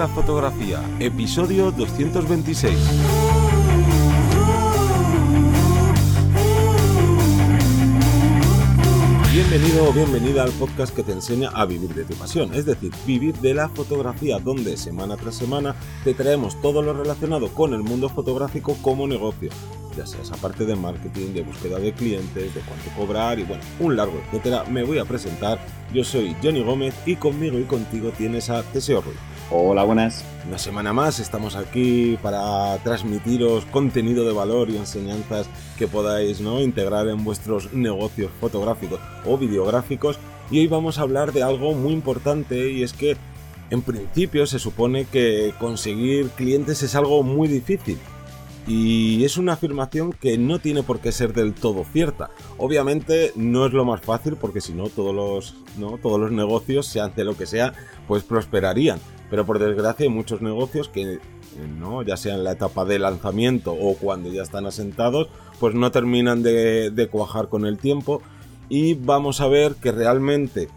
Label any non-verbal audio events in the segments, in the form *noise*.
la fotografía, episodio 226. Bienvenido o bienvenida al podcast que te enseña a vivir de tu pasión, es decir, vivir de la fotografía, donde semana tras semana te traemos todo lo relacionado con el mundo fotográfico como negocio, ya sea esa parte de marketing, de búsqueda de clientes, de cuánto cobrar y bueno, un largo etcétera. Me voy a presentar, yo soy Johnny Gómez y conmigo y contigo tienes a Teseo Ruiz. Hola, buenas. Una semana más estamos aquí para transmitiros contenido de valor y enseñanzas que podáis ¿no? integrar en vuestros negocios fotográficos o videográficos. Y hoy vamos a hablar de algo muy importante y es que en principio se supone que conseguir clientes es algo muy difícil. Y es una afirmación que no tiene por qué ser del todo cierta. Obviamente no es lo más fácil porque si no todos los, ¿no? todos los negocios, sean de lo que sea, pues prosperarían pero por desgracia hay muchos negocios que, ¿no? ya sea en la etapa de lanzamiento o cuando ya están asentados, pues no terminan de, de cuajar con el tiempo y vamos a ver que realmente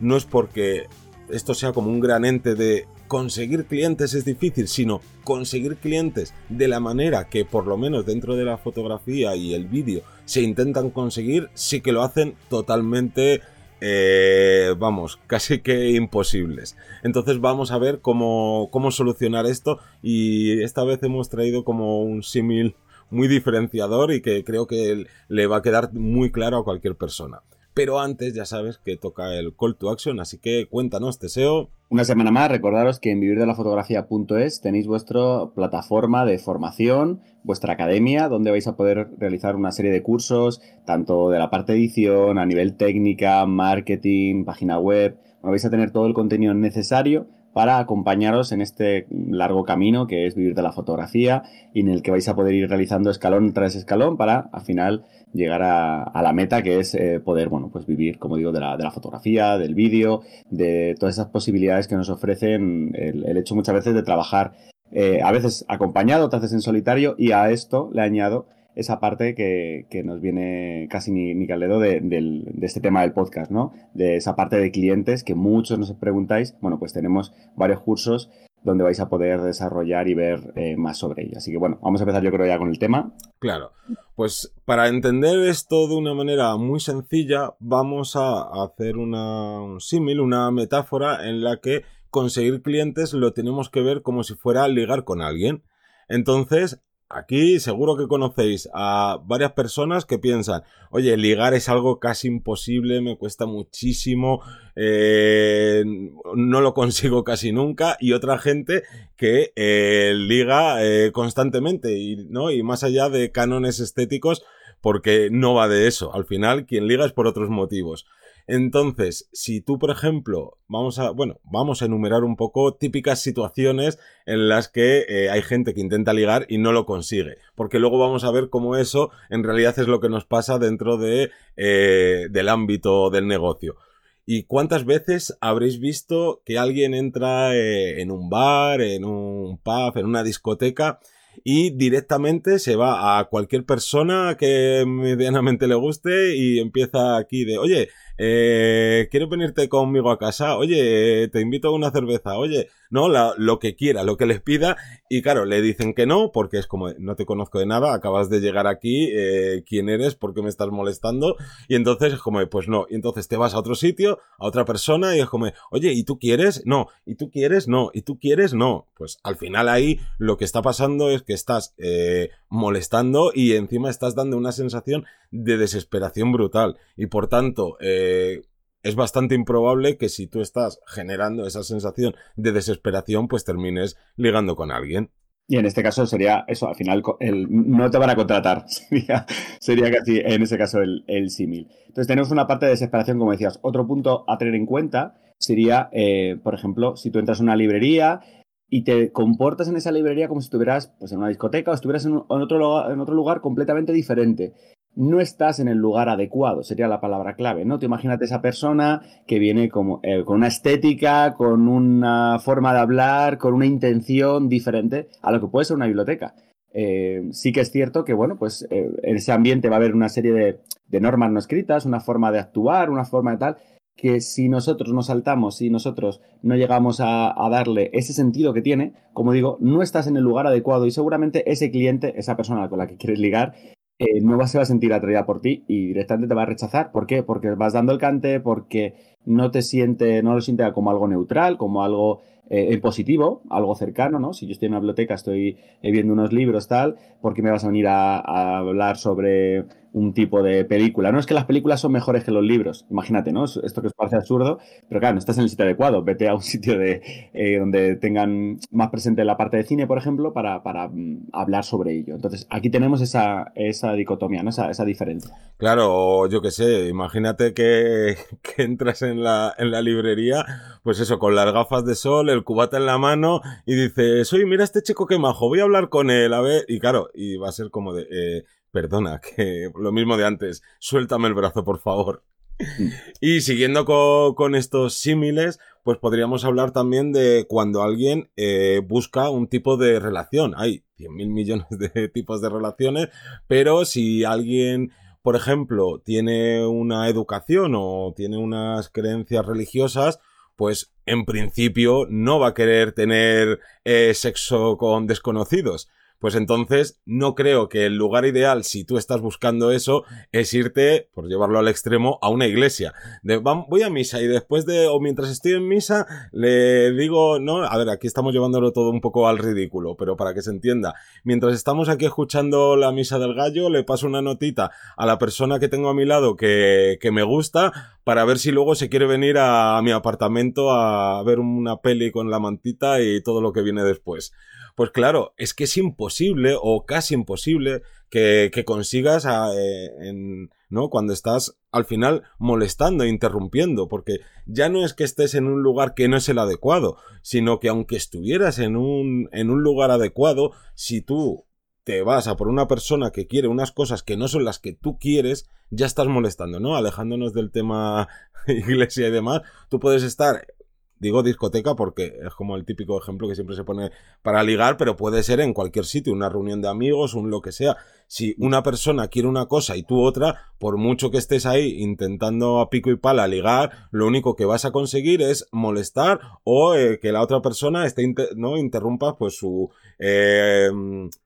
no es porque esto sea como un gran ente de conseguir clientes es difícil, sino conseguir clientes de la manera que por lo menos dentro de la fotografía y el vídeo se intentan conseguir, sí que lo hacen totalmente eh, vamos, *laughs* casi que imposibles. Entonces vamos a ver cómo, cómo solucionar esto y esta vez hemos traído como un símil muy diferenciador y que creo que le va a quedar muy claro a cualquier persona. Pero antes ya sabes que toca el call to action, así que cuéntanos, Teseo. Una semana más, recordaros que en vivirdelafotografía.es tenéis vuestra plataforma de formación, vuestra academia, donde vais a poder realizar una serie de cursos, tanto de la parte edición, a nivel técnica, marketing, página web. vais a tener todo el contenido necesario para acompañaros en este largo camino que es vivir de la fotografía y en el que vais a poder ir realizando escalón tras escalón para al final llegar a, la meta que es eh, poder, bueno, pues vivir, como digo, de la, de la fotografía, del vídeo, de todas esas posibilidades que nos ofrecen el, hecho muchas veces de trabajar eh, a veces acompañado, otras veces en solitario y a esto le añado esa parte que, nos viene casi ni, ni de, de, este tema del podcast, ¿no? De esa parte de clientes que muchos nos preguntáis. Bueno, pues tenemos varios cursos donde vais a poder desarrollar y ver eh, más sobre ello. Así que bueno, vamos a empezar yo creo ya con el tema. Claro, pues para entender esto de una manera muy sencilla, vamos a hacer una, un símil, una metáfora en la que conseguir clientes lo tenemos que ver como si fuera ligar con alguien. Entonces, Aquí seguro que conocéis a varias personas que piensan, oye, ligar es algo casi imposible, me cuesta muchísimo, eh, no lo consigo casi nunca, y otra gente que eh, liga eh, constantemente y, ¿no? y más allá de cánones estéticos, porque no va de eso. Al final, quien liga es por otros motivos. Entonces, si tú, por ejemplo, vamos a, bueno, vamos a enumerar un poco típicas situaciones en las que eh, hay gente que intenta ligar y no lo consigue, porque luego vamos a ver cómo eso en realidad es lo que nos pasa dentro de, eh, del ámbito del negocio. ¿Y cuántas veces habréis visto que alguien entra eh, en un bar, en un pub, en una discoteca y directamente se va a cualquier persona que *laughs* medianamente le guste y empieza aquí de, oye, eh, ¿quieres venirte conmigo a casa? Oye, te invito a una cerveza, oye, no, lo que quiera, lo que les pida, y claro, le dicen que no, porque es como, no te conozco de nada, acabas de llegar aquí, eh, ¿quién eres? ¿Por qué me estás molestando? Y entonces es como, pues no, y entonces te vas a otro sitio, a otra persona, y es como, oye, ¿y tú quieres? No, ¿y tú quieres? No, ¿y tú quieres? No. Pues al final ahí lo que está pasando es que estás eh, molestando y encima estás dando una sensación de desesperación brutal, y por tanto, eh, eh, es bastante improbable que si tú estás generando esa sensación de desesperación, pues termines ligando con alguien. Y en este caso sería eso, al final el, no te van a contratar, *laughs* sería, casi en ese caso el, símil. Entonces tenemos una parte de desesperación, como decías. Otro punto a tener en cuenta sería, eh, por ejemplo, si tú entras a una librería y te comportas en esa librería como si estuvieras pues, en una discoteca o estuvieras en, otro, en otro lugar completamente diferente no estás en el lugar adecuado, sería la palabra clave, ¿no? Te imagínate esa persona que viene como, eh, con una estética, con una forma de hablar, con una intención diferente a lo que puede ser una biblioteca. Eh, sí que es cierto que, bueno, pues eh, en ese ambiente va a haber una serie de, de, normas no escritas, una forma de actuar, una forma de tal, que si nosotros nos saltamos, si nosotros no llegamos a, darle ese sentido que tiene, como digo, no estás en el lugar adecuado y seguramente ese cliente, esa persona con la que quieres ligar, eh, no se va a sentir atraída por ti y directamente te va a rechazar. ¿Por qué? Porque vas dando el cante, porque no te siente, no lo siente como algo neutral, como algo eh, positivo, algo cercano, ¿no? Si yo estoy en una biblioteca, estoy eh, viendo unos libros, tal, ¿por qué me vas a venir a hablar sobre un tipo de película. No es que las películas son mejores que los libros, imagínate, ¿no? Esto que os parece absurdo, pero claro, no estás en el sitio adecuado. Vete a un *laughs* sitio de, eh, donde tengan más presente la parte de cine, por ejemplo, para, para mm, hablar sobre ello. Entonces, aquí tenemos esa, esa dicotomía, ¿no? Esa, esa diferencia. Claro, yo qué sé, imagínate que, *laughs* que, entras en la, en la librería, pues eso, con las gafas de sol, el cubata en la mano, y dices, oye, mira este chico que majo, voy a hablar con él, a ver, y claro, y va a ser como de... Eh, Perdona, *laughs* que lo mismo de antes. Suéltame el brazo, por favor. Mm. *laughs* Y siguiendo con, estos símiles, pues podríamos hablar también de cuando alguien eh, busca un tipo de relación. Hay 100 mil millones de *laughs* tipos de relaciones, pero si alguien, por ejemplo, tiene una educación o tiene unas creencias religiosas, pues en principio no va a querer tener eh, sexo con desconocidos pues entonces no creo que el lugar ideal, si tú estás buscando eso, es irte, por llevarlo al extremo, a una iglesia. Voy a misa y después de, o mientras estoy en misa, le digo, no, a ver, aquí estamos llevándolo todo un poco al ridículo, pero para que se entienda, mientras estamos aquí escuchando la misa del gallo, le paso una notita a la persona que tengo a mi lado que, que me gusta para ver si luego se quiere venir a mi apartamento a ver una peli con la mantita y todo lo que viene después. Pues claro, es que es imposible o casi imposible que, consigas ah, eh, ¿no? Cuando estás al final molestando e interrumpiendo, porque ya no es que estés en un lugar que no es el adecuado, sino que aunque estuvieras en un, en un lugar adecuado, si tú te vas a por una persona que quiere unas cosas que no son las que tú quieres, ya estás molestando, ¿no? Alejándonos del tema *laughs* iglesia y demás, tú puedes estar Digo discoteca porque es como el típico ejemplo que siempre se pone para ligar, pero puede ser en cualquier sitio, una reunión de amigos, un lo que sea. Si una persona quiere una cosa y tú otra, por mucho que estés ahí intentando a pico y pala ligar, lo único que vas a conseguir es molestar o eh, que la otra persona esté no interrumpa pues su eh,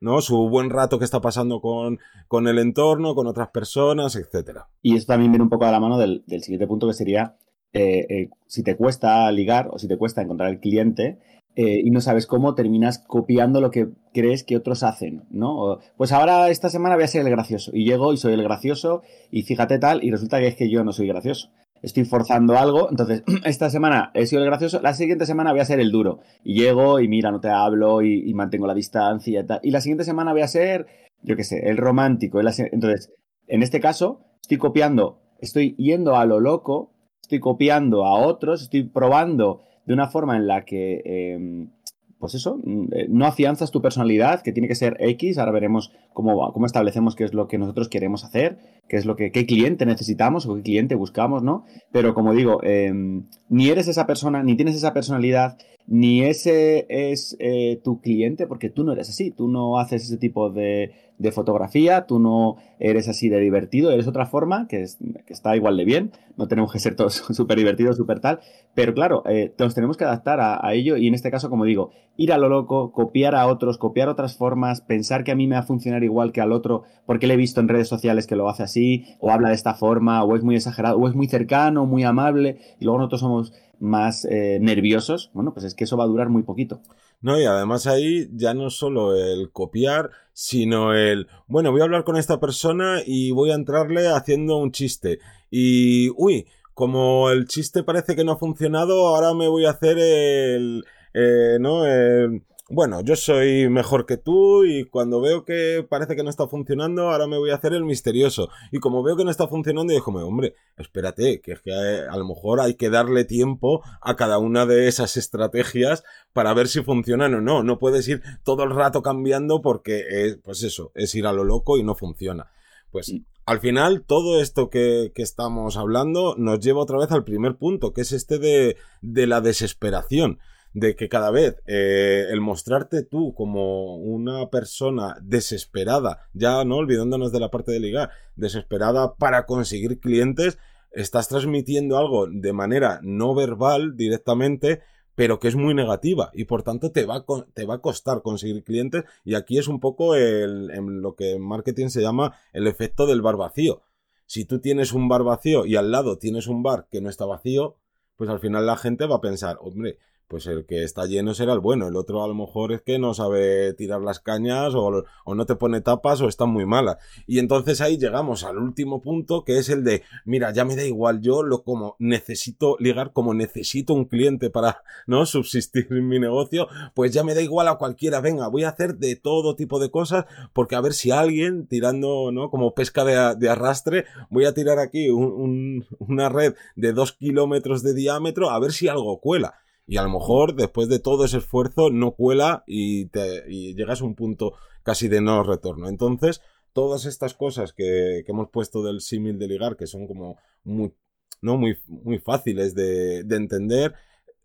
no su buen rato que está pasando con, con el entorno, con otras personas, etcétera. Y esto también viene un poco a la mano del, del siguiente punto que sería eh, eh, si te cuesta ligar o si te cuesta encontrar el cliente eh, y no sabes cómo, terminas copiando lo que crees que otros hacen, ¿no? pues ahora esta semana voy a ser el gracioso y llego y soy el gracioso y fíjate tal y resulta que es que yo no soy gracioso. Estoy forzando algo, entonces *clears throat* esta semana he sido el gracioso, la siguiente semana voy a ser el duro y llego y mira, no te hablo y, mantengo la distancia y tal. Y la siguiente semana voy a ser, yo qué sé, el romántico. Entonces, en este caso, estoy copiando, estoy yendo a lo loco estoy copiando a otros, estoy probando de una forma en la que, em, pues eso, mm, eh, no afianzas tu personalidad, que tiene que ser X, ahora veremos cómo, cómo establecemos qué es lo que nosotros queremos hacer, qué es lo que, qué cliente necesitamos o qué cliente buscamos, ¿no? Pero como digo, em, ni eres esa persona, ni tienes esa personalidad, ni ese es eh, tu cliente, porque tú no eres así, tú no haces ese tipo de, de fotografía, tú no eres así de divertido, eres otra forma que, está igual de bien, no tenemos que ser todos *laughs* súper divertidos, súper tal, pero claro, eh, nos tenemos que adaptar a, ello y en este caso, como digo, ir a lo loco, copiar a otros, copiar otras formas, pensar que a mí me va a funcionar igual que al otro porque le he visto en redes sociales que lo hace así, o habla de esta forma, o es muy exagerado, o es muy cercano, muy amable, y luego nosotros somos más eh, nerviosos, bueno, pues es que eso va a durar muy poquito. No, y además ahí ya no solo el copiar, sino el, bueno, voy a hablar con esta persona y voy a entrarle haciendo un chiste. Y, uy, como el chiste parece que no ha funcionado, ahora me voy a hacer el, eh, ¿no? El, bueno, yo soy mejor que tú y cuando veo que parece que no está funcionando, ahora me voy a hacer el misterioso. Y como veo que no está funcionando, digo, hombre, espérate, que es que eh, a lo mejor hay que darle tiempo a cada una de esas estrategias para ver si funcionan o no. No puedes ir todo el rato cambiando porque, es, pues eso, es ir a lo loco y no funciona. Pues mm. al final, todo esto que, que, estamos hablando nos lleva otra vez al primer punto, que es este de, de la desesperación de que cada vez eh, el mostrarte tú como una persona desesperada, ya no olvidándonos de la parte de ligar, desesperada para conseguir clientes, estás transmitiendo algo de manera no verbal directamente, pero que es muy negativa y por tanto te va, a, te va a costar conseguir clientes y aquí es un poco el, en lo que en marketing se llama el efecto del bar vacío. Si tú tienes un bar vacío y al lado tienes un bar que no está vacío, pues al final la gente va a pensar, hombre, pues el que está lleno será el bueno. El otro a lo mejor es que no sabe tirar las cañas o, no te pone tapas o está muy mala. Y entonces ahí llegamos al último punto que es el de, mira, ya me da igual, yo lo como necesito ligar, como necesito un cliente para no *laughs* subsistir en mi negocio, pues ya me da igual a cualquiera, venga, voy a hacer de todo tipo de cosas porque a ver si alguien tirando, ¿no? Como pesca de, arrastre, voy a tirar aquí una red de dos kilómetros de diámetro a ver si algo cuela. Y a lo mejor después de todo ese esfuerzo no cuela y, te, llegas a un punto casi de no retorno. Entonces, todas estas cosas que, que hemos puesto del símil de ligar, que son como muy, no muy, muy fáciles de, de entender,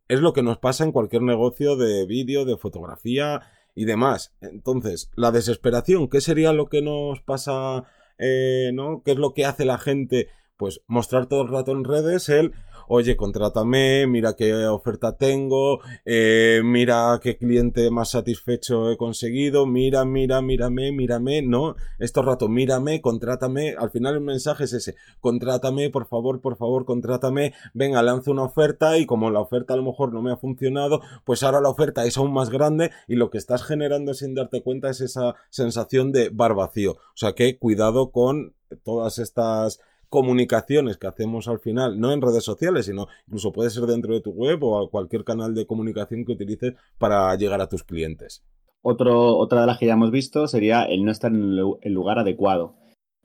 es lo que nos pasa en cualquier negocio de vídeo, de fotografía y demás. Entonces, la desesperación, ¿qué sería lo que nos pasa? Eh, ¿no? ¿Qué es lo que hace la gente? Pues mostrar todo el rato en redes el oye, contrátame, mira qué oferta tengo, eh, mira qué cliente más satisfecho he conseguido, mira, mira, mírame, mírame, no, estos rato, mírame, contrátame, al final el mensaje es ese, contrátame, por favor, por favor, contrátame, venga, lanzo una oferta y como la oferta a lo mejor no me ha funcionado, pues ahora la oferta es aún más grande y lo que estás generando sin darte cuenta es esa sensación de bar vacío. O sea que cuidado con todas estas comunicaciones que hacemos al final, no en redes sociales, sino incluso puede ser dentro de tu web o a cualquier canal de comunicación que utilices para llegar a tus clientes. Otro, otra de las que ya hemos visto sería el no estar en el lugar adecuado.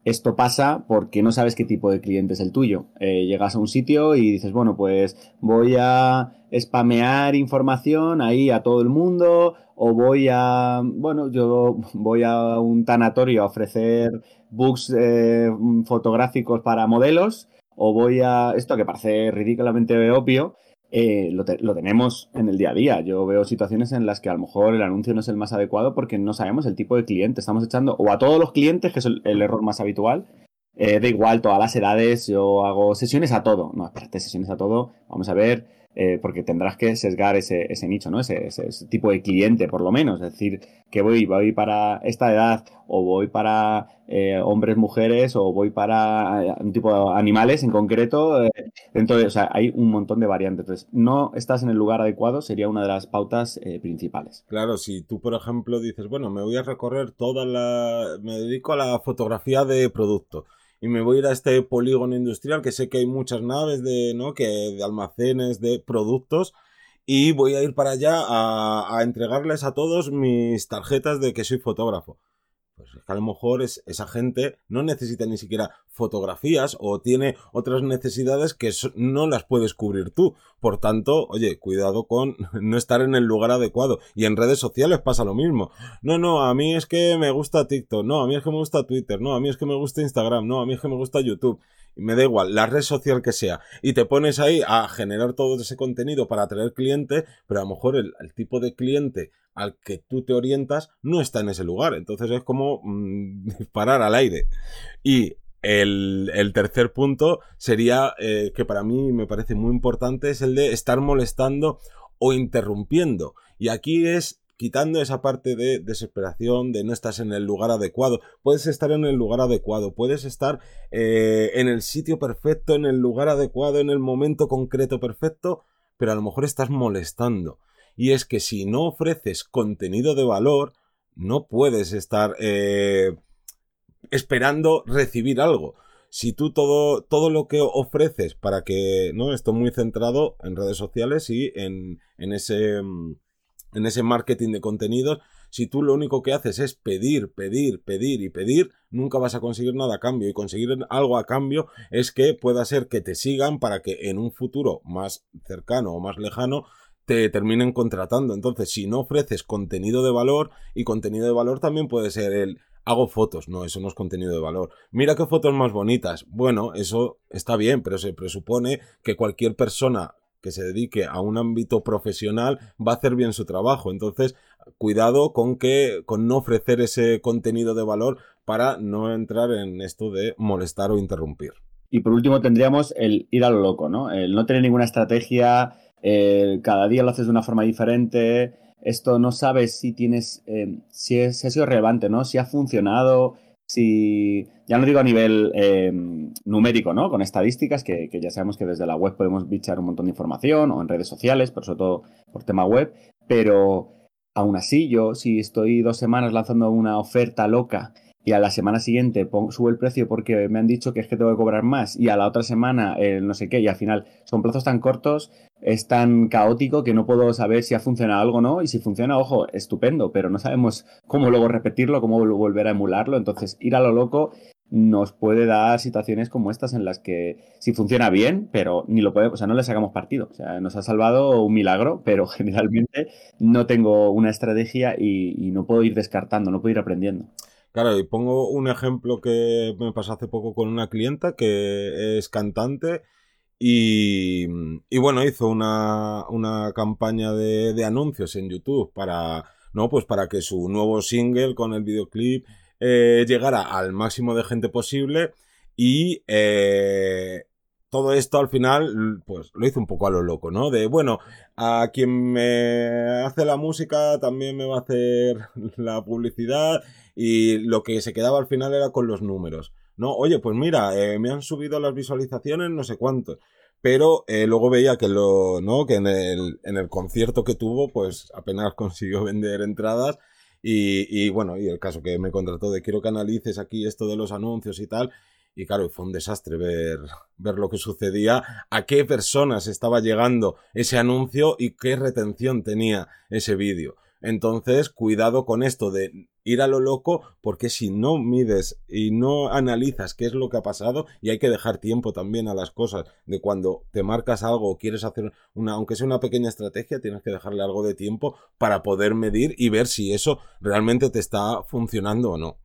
Esto pasa porque no sabes qué tipo de cliente es el tuyo. Eh, llegas a un sitio y dices, bueno, pues voy a spamear información ahí a todo el mundo o voy a, bueno, yo voy a un tanatorio a ofrecer books eh, fotográficos para modelos o voy a, esto que parece ridículamente obvio, eh, lo, tenemos en el día a día. Yo veo situaciones en las que a lo mejor el anuncio no es el más adecuado porque no sabemos el tipo de cliente. Estamos echando o a todos los clientes, que es el, error más habitual. Eh, da igual, todas las edades, yo hago sesiones a todo. No, espérate, sesiones a todo. Vamos a ver eh, porque tendrás que sesgar ese, ese nicho, ¿no? Ese, ese, tipo de cliente, por lo menos. Es decir, que voy, voy para esta edad, o voy para eh, hombres, mujeres, o voy para eh, un tipo de animales en concreto. entonces, hay un montón de variantes. No estás en el lugar adecuado sería una de las pautas principales. Claro, si tú, por ejemplo, dices, bueno, me voy a recorrer toda la. me dedico a la fotografía de producto y me voy a ir a este polígono industrial que sé que hay muchas naves de, ¿no? que, de almacenes de productos y voy a ir para allá a, a entregarles a todos mis tarjetas de que soy fotógrafo. Pues es que a lo mejor esa gente no necesita ni siquiera fotografías o tiene otras necesidades que no las puedes cubrir tú. Por tanto, oye, cuidado con *laughs* no estar en el lugar adecuado. Y en redes sociales pasa lo mismo. No, no, a mí es que me gusta TikTok, no, a mí es que me gusta Twitter, no, a mí es que me gusta Instagram, no, a mí es que me gusta YouTube. Me da igual, la red social que sea. Y te pones ahí a generar todo ese contenido para atraer clientes, pero a lo mejor el tipo de cliente al que tú te orientas no está en ese lugar. Entonces es como mm, *laughs* disparar al aire. Y el, tercer punto sería, eh, que para mí me parece muy importante, es el de estar molestando o interrumpiendo. Y aquí es quitando esa parte de desesperación, de no estás en el lugar adecuado. Puedes estar en el lugar adecuado, puedes estar eh, en el sitio perfecto, en el lugar adecuado, en el momento concreto perfecto, pero a lo mejor estás molestando y es que si no ofreces contenido de valor, no puedes estar eh, esperando recibir algo. Si tú todo, todo lo que ofreces para que, ¿no? Estoy muy centrado en redes sociales y en, en ese, en ese marketing de contenidos. Si tú lo único que haces es pedir, pedir, pedir y pedir, nunca vas a conseguir nada a cambio. Y conseguir algo a cambio es que pueda ser que te sigan para que en un futuro más cercano o más lejano te terminen contratando. Entonces, si no ofreces contenido de valor, y contenido de valor también puede ser el hago fotos, no, eso no es contenido de valor. Mira qué fotos más bonitas. Bueno, eso está bien, pero se presupone que cualquier persona que se dedique a un ámbito profesional va a hacer bien su trabajo. Entonces, cuidado con que con no ofrecer ese contenido de valor para no entrar en esto de molestar o interrumpir. Y por último tendríamos el ir a lo loco, ¿no? El no tener ninguna estrategia, cada día lo haces de una forma diferente, esto no sabes si tienes, eh, si, ha sido relevante, ¿no? Si ha funcionado, si, ya no digo a nivel eh, numérico, ¿no? Con estadísticas, que, ya sabemos que desde la web podemos bichar un montón de información o en redes sociales, pero sobre todo por tema web, pero aún así yo, si estoy dos semanas lanzando una oferta loca y a la semana siguiente pongo, subo el precio porque me han dicho que es que tengo que cobrar más y a la otra semana eh, no sé qué y al final son plazos tan cortos, es tan caótico que no puedo saber si ha funcionado algo o no y si funciona, ojo, estupendo, pero no sabemos cómo luego repetirlo, cómo volver a emularlo, entonces ir a lo loco nos puede dar situaciones como estas en las que si funciona bien, pero ni lo podemos, o sea, no le sacamos partido. O sea, nos ha salvado un milagro, pero *laughs* generalmente no tengo una estrategia y no puedo ir descartando, no puedo ir aprendiendo. Claro, y pongo un ejemplo que me pasó hace poco con una clienta que es cantante y, y bueno, hizo una, una campaña de, anuncios en YouTube para, no, pues para que su nuevo single con el videoclip eh, llegara al máximo de gente posible y eh, todo esto al final, pues lo hizo un poco a lo loco, ¿no? De, bueno, a quien me hace la música también me va a hacer *laughs* la publicidad y lo que se quedaba al final era con los números. No, oye, pues mira, eh, me han subido las visualizaciones no sé cuántos. Pero eh, luego veía que lo, ¿no? Que en el, en el concierto que tuvo, pues apenas *laughs* consiguió vender entradas. Y, y bueno, y el caso que me contrató de quiero que analices aquí esto de los anuncios y tal. Y claro, fue un desastre ver, ver lo que sucedía, a qué personas estaba llegando ese anuncio y qué retención tenía ese vídeo. Entonces, cuidado con esto de ir a lo loco, porque si no mides y no analizas qué es lo que ha pasado, y hay que dejar tiempo también a las cosas, de cuando te marcas algo o quieres hacer una, aunque sea una pequeña estrategia, tienes que dejarle algo de tiempo para poder medir y ver si eso realmente te está funcionando o no.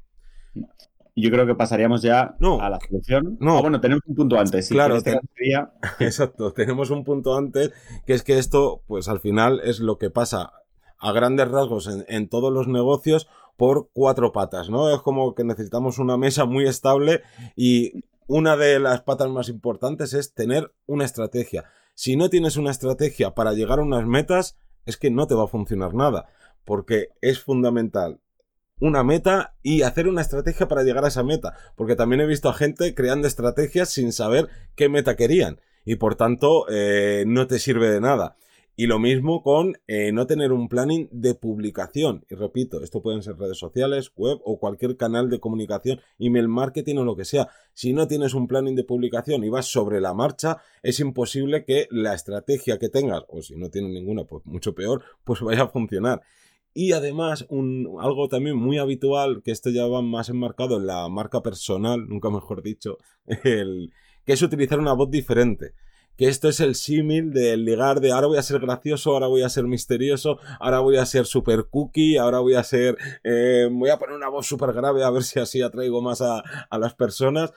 Yo creo que pasaríamos ya a la solución. No. Ah, bueno, tenemos un punto antes. claro, *laughs* exacto. Tenemos un punto antes, que es que esto, pues al final es lo que pasa a grandes rasgos en, todos los negocios por cuatro patas, ¿no? Es como que necesitamos una mesa muy estable y una de las patas más importantes es tener una estrategia. Si no tienes una estrategia para llegar a unas metas, es que no te va a funcionar nada, porque es fundamental una meta y hacer una estrategia para llegar a esa meta, porque también he visto a gente creando estrategias sin saber qué meta querían y por tanto eh, no te sirve de nada. Y lo mismo con eh, no tener un planning de publicación. Y repito, esto pueden ser redes sociales, web o cualquier canal de comunicación, email marketing o lo que sea. Si no tienes un planning de publicación y vas sobre la marcha, es imposible que la estrategia que tengas, o si no tienes ninguna, pues mucho peor, pues vaya a funcionar. Y además, un, algo también muy habitual, que esto ya va más enmarcado en la marca personal, nunca mejor dicho, *laughs* el, que es utilizar una voz diferente. Que esto es el símil del ligar de ahora voy a ser gracioso, ahora voy a ser misterioso, ahora voy a ser super cookie, ahora voy a ser, eh, voy a poner una voz súper grave a ver si así atraigo más a, a las personas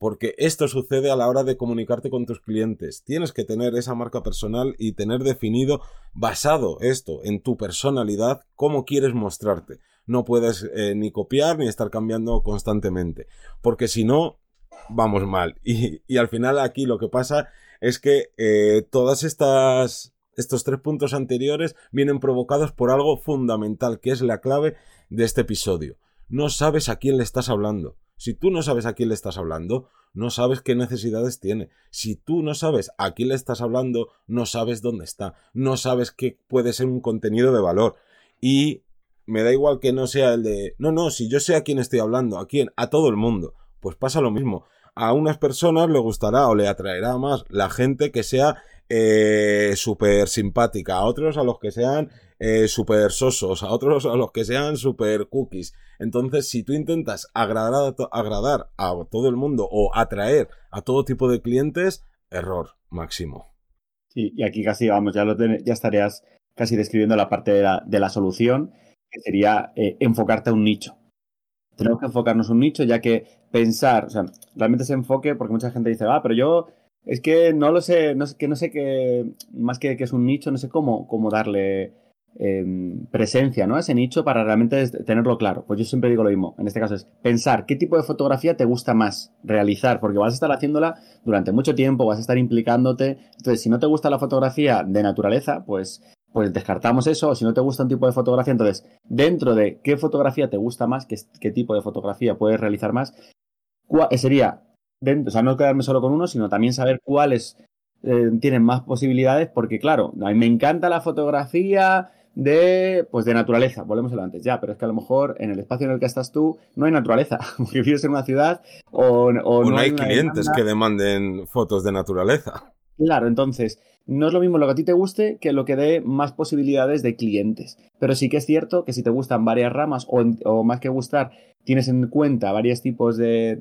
porque esto sucede a la hora de comunicarte con tus clientes. Tienes que tener esa marca personal y tener definido, basado esto en tu personalidad, cómo quieres mostrarte. No puedes eh, ni copiar ni estar cambiando constantemente, porque si no, vamos mal. *laughs* Y, al final aquí lo que pasa es que eh, todas estas estos tres puntos anteriores vienen provocados por algo fundamental, que es la clave de este episodio. No sabes a quién le estás hablando. Si tú no sabes a quién le estás hablando, no sabes qué necesidades tiene. Si tú no sabes a quién le estás hablando, no sabes dónde está. No sabes qué puede ser un contenido de valor. Y me da igual que no sea el de, no, no, si yo sé a quién estoy hablando, a quién, a todo el mundo. Pues pasa lo mismo a unas personas le gustará o le atraerá más la gente que sea eh, súper simpática, a otros a los que sean eh, súper sosos, a otros a los que sean súper cookies. Entonces, si tú intentas agradar a, agradar a todo el mundo o atraer a todo tipo de clientes, error máximo. Y aquí casi vamos, ya, lo ya estarías casi describiendo la parte de la, de la solución, que sería eh, enfocarte a un nicho tenemos que enfocarnos en un nicho, ya que pensar, o sea, realmente ese enfoque, porque mucha gente dice, ah, pero yo es que no lo sé, no sé que no sé qué, más que que es un nicho, no sé cómo, cómo darle em, presencia, ¿no? Ese nicho para realmente tenerlo claro. Pues yo siempre digo lo mismo. En este caso es pensar qué tipo de fotografía te gusta más realizar, porque vas a estar haciéndola durante mucho tiempo, vas a estar implicándote. Entonces, si no te gusta la fotografía de naturaleza, pues pues descartamos eso, o si no te gusta un tipo de fotografía, entonces, dentro de qué fotografía te gusta más, qué, qué tipo de fotografía puedes realizar más, sería, dentro, o sea, no quedarme solo con uno, sino también saber cuáles eh, tienen más posibilidades, porque claro, a mí me encanta la fotografía de, pues de naturaleza, volvemos a lo antes, ya, pero es que a lo mejor en el espacio en el que estás tú no hay naturaleza, *laughs* porque vives en una ciudad o, no, hay, clientes que demanden fotos de naturaleza. Claro, entonces, no es lo mismo lo que a ti te guste que lo que dé más posibilidades de clientes. Pero sí que es cierto que si te gustan varias ramas o, más que gustar, tienes en cuenta varios tipos de,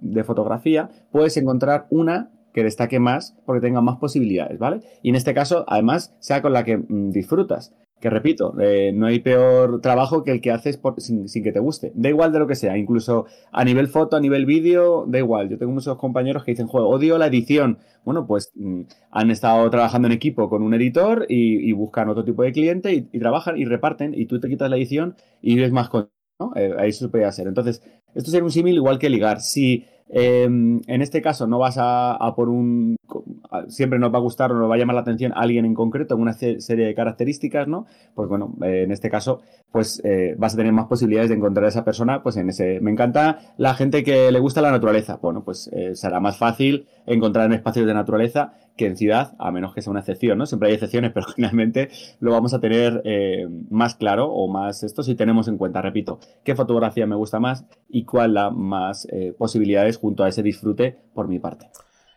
de fotografía, puedes encontrar una que destaque más porque tenga más posibilidades, ¿vale? Y en este caso, además, sea con la que mm, disfrutas que repito, eh, no hay peor trabajo que el que haces sin, que te guste. Da igual de lo que sea, incluso a nivel foto, a nivel vídeo, da igual. Yo tengo muchos compañeros que dicen, juego, odio la edición. Bueno, pues mm, han estado trabajando en equipo con un editor y, buscan otro tipo de cliente y, trabajan y reparten y tú te quitas la edición y vives más con... ¿no? Eh, ahí se puede hacer. Entonces, esto sería un símil igual que ligar. Si Em, en este caso no vas a, por un... Siempre nos va a gustar o nos va a llamar la atención alguien en concreto, en una serie de características, ¿no? Pues bueno, eh, en este caso, pues eh, vas a tener más posibilidades de encontrar a esa persona, pues en ese... Me encanta la gente que le gusta la naturaleza. Bueno, pues eh, será más fácil encontrar en espacios de naturaleza que en ciudad, a menos que sea una excepción, ¿no? Siempre hay excepciones, *laughs* pero finalmente lo vamos a tener más claro o más esto si tenemos en cuenta, repito, qué fotografía me gusta más y cuál la más posibilidades junto a ese disfrute por mi parte.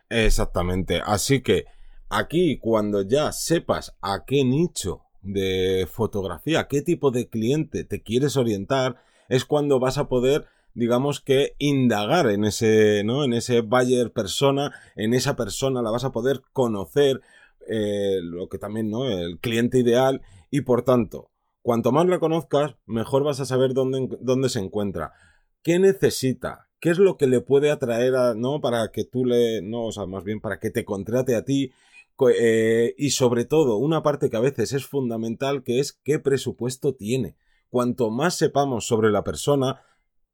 Exactamente. Así que aquí cuando ya sepas a qué nicho de fotografía, qué tipo de cliente te quieres orientar, es cuando vas a poder digamos que indagar en ese, ¿no? En ese buyer persona, en esa persona la vas a poder conocer, eh, lo que también, ¿no? El cliente ideal y por tanto, cuanto más la conozcas, mejor vas a saber dónde, dónde se encuentra, qué necesita, qué es lo que le puede atraer a, ¿no? Para que tú le, no, o sea, más bien para que te contrate a ti. Eh, y sobre todo, una parte que a veces es fundamental, que es qué presupuesto tiene. Cuanto más sepamos sobre la persona,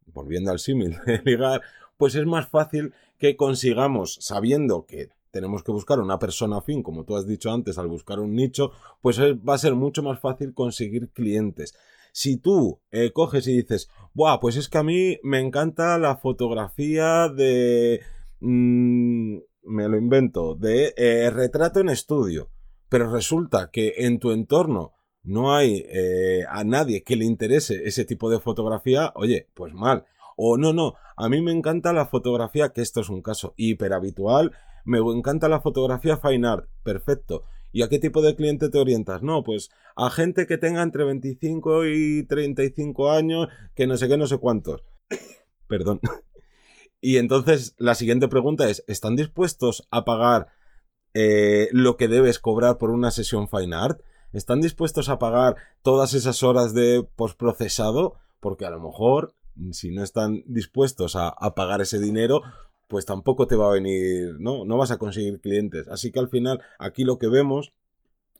volviendo al símil de *laughs* ligar, pues es más fácil que consigamos, sabiendo que tenemos que buscar una persona afín, como tú has dicho antes, al buscar un nicho, pues va a ser mucho más fácil conseguir clientes. Si tú eh, coges y dices, Buah, pues es que a mí me encanta la fotografía de... Mm, me lo invento, de eh, retrato en estudio, pero resulta que en tu entorno no hay eh, a nadie que le interese ese tipo de fotografía, oye, pues mal. O no, no, a mí me encanta la fotografía, que esto es un caso hiper habitual, me encanta la fotografía fine art, perfecto. ¿Y a qué tipo de cliente te orientas? No, pues a gente que tenga entre 25 y 35 años, que no sé qué, no sé cuántos. *coughs* Perdón. *laughs* Y entonces la siguiente pregunta es, ¿están dispuestos a pagar eh, lo que debes cobrar por una sesión fine art? ¿Están dispuestos a pagar todas esas horas de postprocesado? Porque a lo mejor, si no están dispuestos a pagar ese dinero, pues tampoco te va a venir, ¿no? No vas a conseguir clientes. Así que al final, aquí lo que vemos,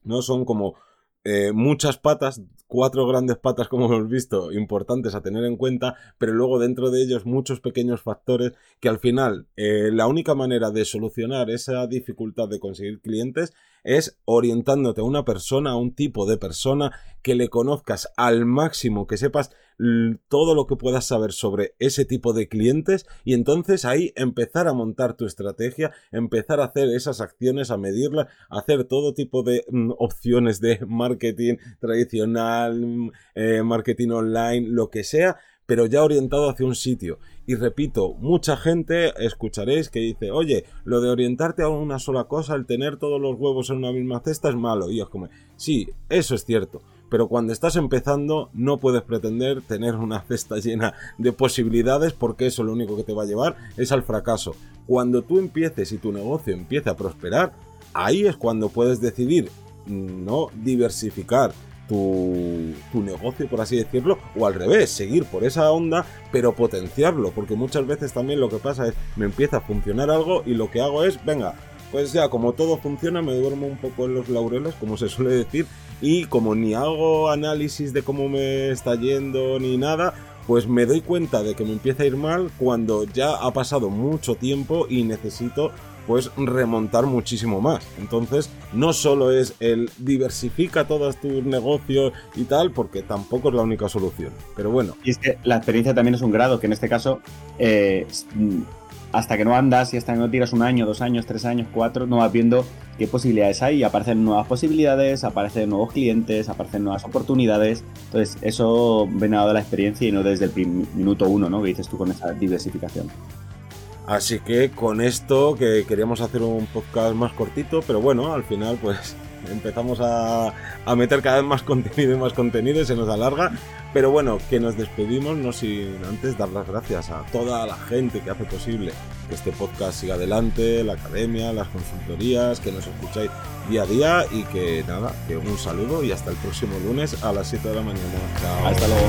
¿no? Son como eh, muchas patas, cuatro grandes patas como *laughs* hemos visto, importantes a tener en cuenta, pero luego dentro de ellos muchos pequeños factores que al final eh, la única manera de solucionar esa dificultad de conseguir clientes es orientándote a una persona, a un tipo de persona que le conozcas al máximo, que sepas todo lo que puedas saber sobre ese tipo de clientes y entonces ahí empezar a montar tu estrategia, empezar a hacer esas acciones, a medirlas, hacer todo tipo de mm, opciones de marketing tradicional, mm, eh, marketing online, lo que sea, pero ya orientado hacia un sitio. Y repito, mucha gente escucharéis que dice, oye, lo de orientarte a una sola cosa, el tener todos los huevos en una misma cesta es malo. Y os como, sí, eso es cierto. Pero cuando estás empezando no puedes pretender tener una cesta llena de posibilidades porque eso lo único que te va a llevar es al fracaso. Cuando tú empieces y tu negocio empiece a prosperar, ahí es cuando puedes decidir mm, no diversificar tu, negocio, por así decirlo, o al revés, seguir por esa onda, pero potenciarlo, porque muchas veces también lo que pasa es, me empieza a funcionar algo y lo que hago es, venga, pues ya como todo funciona, me duermo un poco en los laureles, como se suele decir, y como ni hago análisis de cómo me está yendo ni nada, pues me doy cuenta de que me empieza a ir mal cuando ya ha pasado mucho tiempo y necesito pues remontar muchísimo más. Entonces, no solo es el diversifica todos tus negocios y tal, porque tampoco es la única solución. Pero bueno. Y es que la experiencia también es un grado, que en este caso, eh, hasta que no andas y hasta que no tiras un año, dos años, tres años, cuatro, no vas viendo qué posibilidades hay y aparecen nuevas posibilidades, aparecen nuevos clientes, aparecen nuevas oportunidades. Entonces, eso viene dado de la experiencia y no desde el minuto uno, ¿no? Que dices tú con esa diversificación. Así que con esto, que queríamos hacer un podcast más cortito, pero bueno, al final pues empezamos a, meter cada vez más contenido y más contenido y se nos alarga. Pero bueno, que nos despedimos, no sin antes dar las gracias a toda la gente que hace posible que este podcast siga adelante, la academia, las consultorías, que nos escucháis día a día y que nada, que un saludo y hasta el próximo lunes a las 7 de la mañana. Chao. Hasta luego.